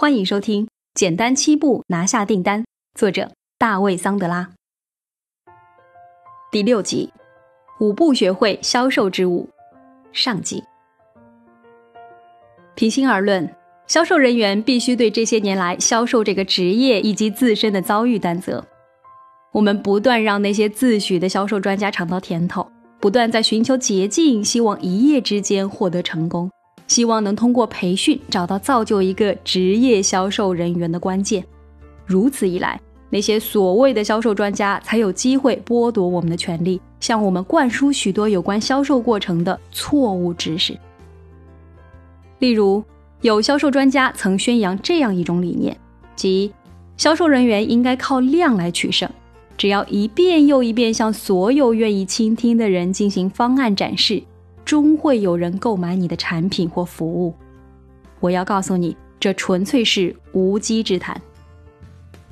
欢迎收听《简单七步拿下订单》，作者大卫·桑德拉。第六集，五步学会销售之舞，上集。平心而论，销售人员必须对这些年来销售这个职业以及自身的遭遇担责。我们不断让那些自诩的销售专家尝到甜头，不断在寻求捷径，希望一夜之间获得成功。希望能通过培训找到造就一个职业销售人员的关键，如此一来，那些所谓的销售专家才有机会剥夺我们的权利，向我们灌输许多有关销售过程的错误知识。例如，有销售专家曾宣扬这样一种理念，即销售人员应该靠量来取胜，只要一遍又一遍向所有愿意倾听的人进行方案展示。终会有人购买你的产品或服务。我要告诉你，这纯粹是无稽之谈。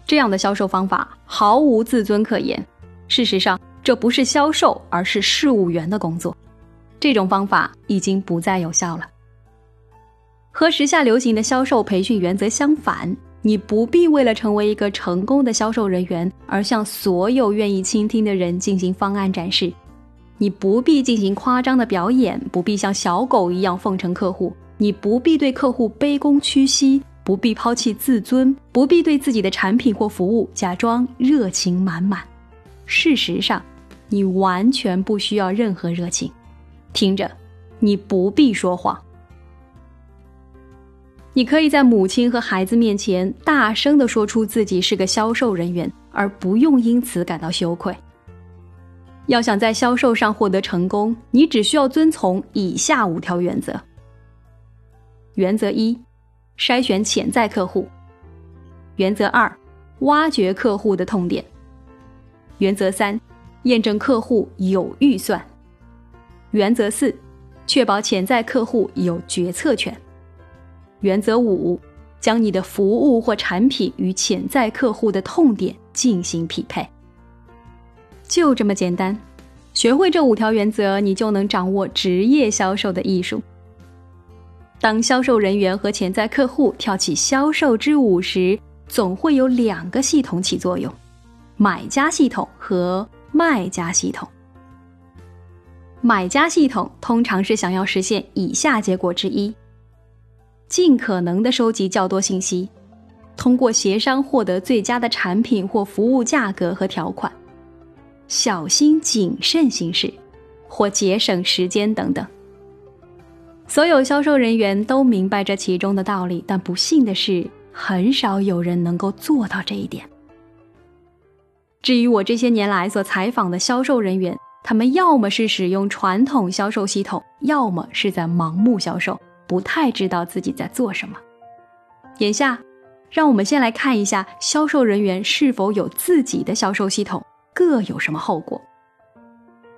这样的销售方法毫无自尊可言。事实上，这不是销售，而是事务员的工作。这种方法已经不再有效了。和时下流行的销售培训原则相反，你不必为了成为一个成功的销售人员而向所有愿意倾听的人进行方案展示。你不必进行夸张的表演，不必像小狗一样奉承客户，你不必对客户卑躬屈膝，不必抛弃自尊，不必对自己的产品或服务假装热情满满。事实上，你完全不需要任何热情。听着，你不必说谎。你可以在母亲和孩子面前大声地说出自己是个销售人员，而不用因此感到羞愧。要想在销售上获得成功，你只需要遵从以下五条原则。原则一：筛选潜在客户。原则二：挖掘客户的痛点。原则三：验证客户有预算。原则四：确保潜在客户有决策权。原则五：将你的服务或产品与潜在客户的痛点进行匹配。就这么简单，学会这五条原则，你就能掌握职业销售的艺术。当销售人员和潜在客户跳起销售之舞时，总会有两个系统起作用：买家系统和卖家系统。买家系统通常是想要实现以下结果之一：尽可能的收集较多信息，通过协商获得最佳的产品或服务价格和条款。小心谨慎行事，或节省时间等等。所有销售人员都明白这其中的道理，但不幸的是，很少有人能够做到这一点。至于我这些年来所采访的销售人员，他们要么是使用传统销售系统，要么是在盲目销售，不太知道自己在做什么。眼下，让我们先来看一下销售人员是否有自己的销售系统。各有什么后果？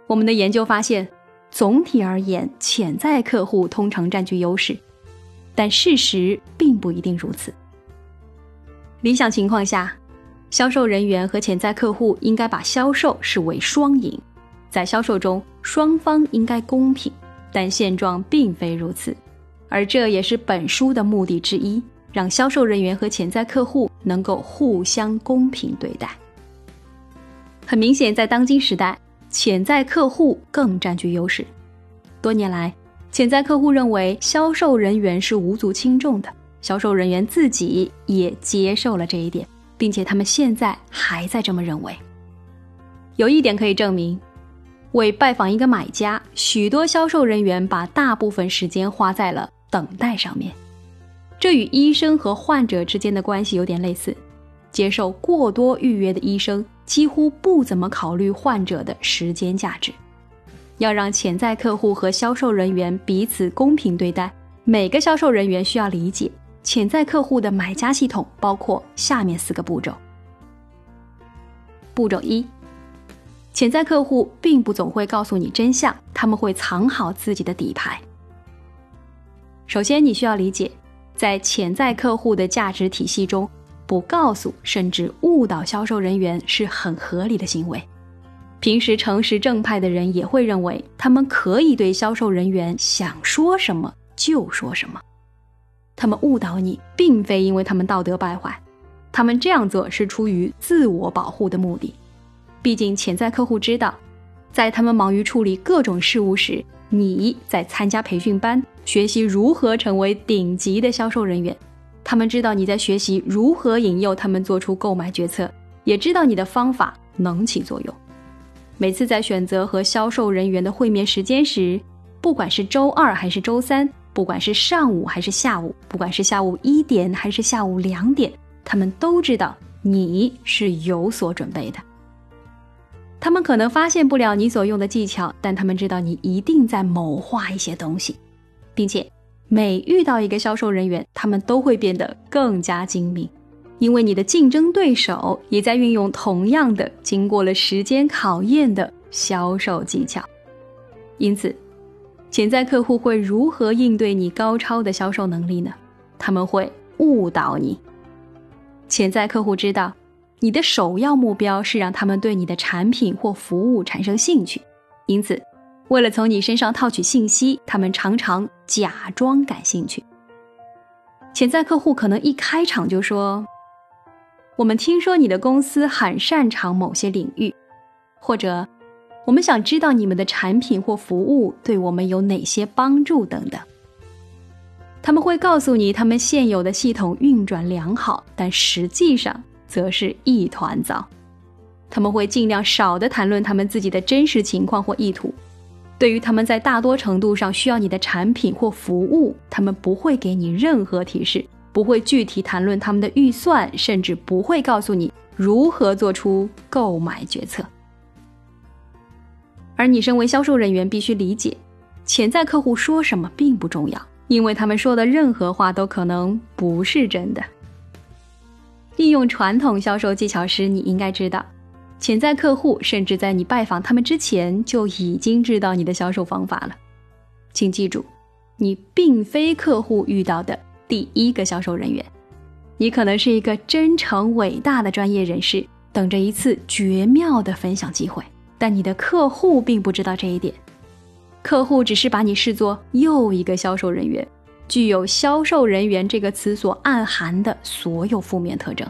我们的研究发现，总体而言，潜在客户通常占据优势，但事实并不一定如此。理想情况下，销售人员和潜在客户应该把销售视为双赢，在销售中双方应该公平，但现状并非如此，而这也是本书的目的之一：让销售人员和潜在客户能够互相公平对待。很明显，在当今时代，潜在客户更占据优势。多年来，潜在客户认为销售人员是无足轻重的，销售人员自己也接受了这一点，并且他们现在还在这么认为。有一点可以证明，为拜访一个买家，许多销售人员把大部分时间花在了等待上面。这与医生和患者之间的关系有点类似，接受过多预约的医生。几乎不怎么考虑患者的时间价值。要让潜在客户和销售人员彼此公平对待，每个销售人员需要理解潜在客户的买家系统包括下面四个步骤。步骤一：潜在客户并不总会告诉你真相，他们会藏好自己的底牌。首先，你需要理解，在潜在客户的价值体系中。不告诉甚至误导销售人员是很合理的行为。平时诚实正派的人也会认为，他们可以对销售人员想说什么就说什么。他们误导你，并非因为他们道德败坏，他们这样做是出于自我保护的目的。毕竟潜在客户知道，在他们忙于处理各种事务时，你在参加培训班，学习如何成为顶级的销售人员。他们知道你在学习如何引诱他们做出购买决策，也知道你的方法能起作用。每次在选择和销售人员的会面时间时，不管是周二还是周三，不管是上午还是下午，不管是下午一点还是下午两点，他们都知道你是有所准备的。他们可能发现不了你所用的技巧，但他们知道你一定在谋划一些东西，并且每遇到一个销售人员，他们都会变得更加精明，因为你的竞争对手也在运用同样的经过了时间考验的销售技巧。因此，潜在客户会如何应对你高超的销售能力呢？他们会误导你。潜在客户知道。你的首要目标是让他们对你的产品或服务产生兴趣，因此，为了从你身上套取信息，他们常常假装感兴趣。潜在客户可能一开场就说：“我们听说你的公司很擅长某些领域，或者我们想知道你们的产品或服务对我们有哪些帮助等等。”他们会告诉你他们现有的系统运转良好，但实际上。则是一团糟，他们会尽量少的谈论他们自己的真实情况或意图。对于他们在大多程度上需要你的产品或服务，他们不会给你任何提示，不会具体谈论他们的预算，甚至不会告诉你如何做出购买决策。而你身为销售人员，必须理解，潜在客户说什么并不重要，因为他们说的任何话都可能不是真的。利用传统销售技巧时，你应该知道，潜在客户甚至在你拜访他们之前就已经知道你的销售方法了。请记住，你并非客户遇到的第一个销售人员，你可能是一个真诚伟大的专业人士，等着一次绝妙的分享机会。但你的客户并不知道这一点，客户只是把你视作又一个销售人员。具有“销售人员”这个词所暗含的所有负面特征。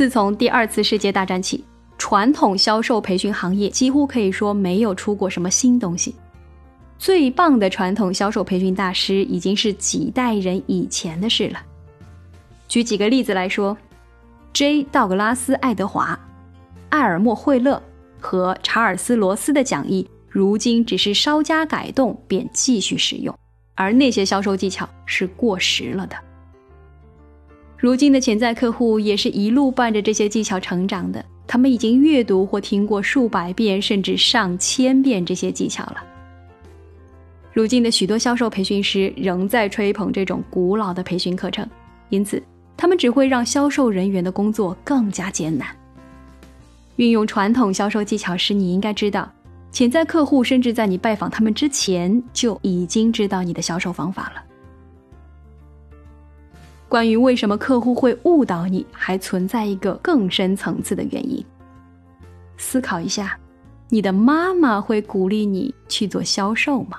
自从第二次世界大战起，传统销售培训行业几乎可以说没有出过什么新东西。最棒的传统销售培训大师已经是几代人以前的事了。举几个例子来说，J. 道格拉斯·爱德华、艾尔默·惠勒和查尔斯·罗斯的讲义，如今只是稍加改动便继续使用。而那些销售技巧是过时了的。如今的潜在客户也是一路伴着这些技巧成长的，他们已经阅读或听过数百遍甚至上千遍这些技巧了。如今的许多销售培训师仍在吹捧这种古老的培训课程，因此他们只会让销售人员的工作更加艰难。运用传统销售技巧时，你应该知道。潜在客户甚至在你拜访他们之前就已经知道你的销售方法了。关于为什么客户会误导你，还存在一个更深层次的原因。思考一下，你的妈妈会鼓励你去做销售吗？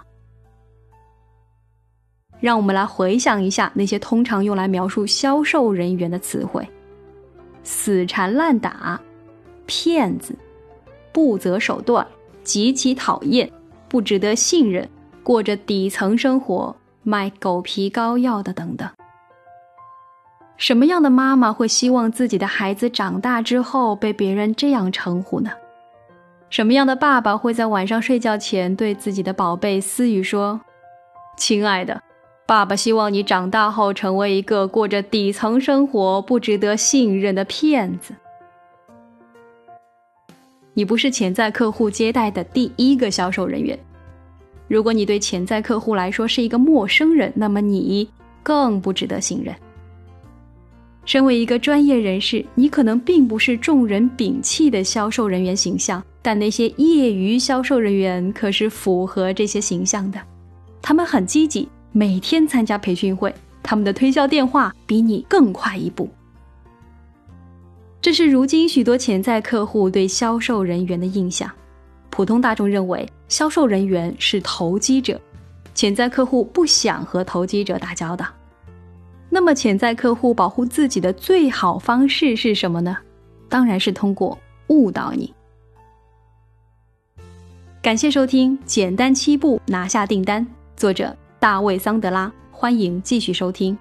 让我们来回想一下那些通常用来描述销售人员的词汇：死缠烂打、骗子、不择手段。极其讨厌，不值得信任，过着底层生活，卖狗皮膏药的等等。什么样的妈妈会希望自己的孩子长大之后被别人这样称呼呢？什么样的爸爸会在晚上睡觉前对自己的宝贝私语说：“亲爱的，爸爸希望你长大后成为一个过着底层生活、不值得信任的骗子。”你不是潜在客户接待的第一个销售人员。如果你对潜在客户来说是一个陌生人，那么你更不值得信任。身为一个专业人士，你可能并不是众人摒弃的销售人员形象，但那些业余销售人员可是符合这些形象的。他们很积极，每天参加培训会，他们的推销电话比你更快一步。这是如今许多潜在客户对销售人员的印象。普通大众认为销售人员是投机者，潜在客户不想和投机者打交道。那么，潜在客户保护自己的最好方式是什么呢？当然是通过误导你。感谢收听《简单七步拿下订单》，作者大卫·桑德拉。欢迎继续收听。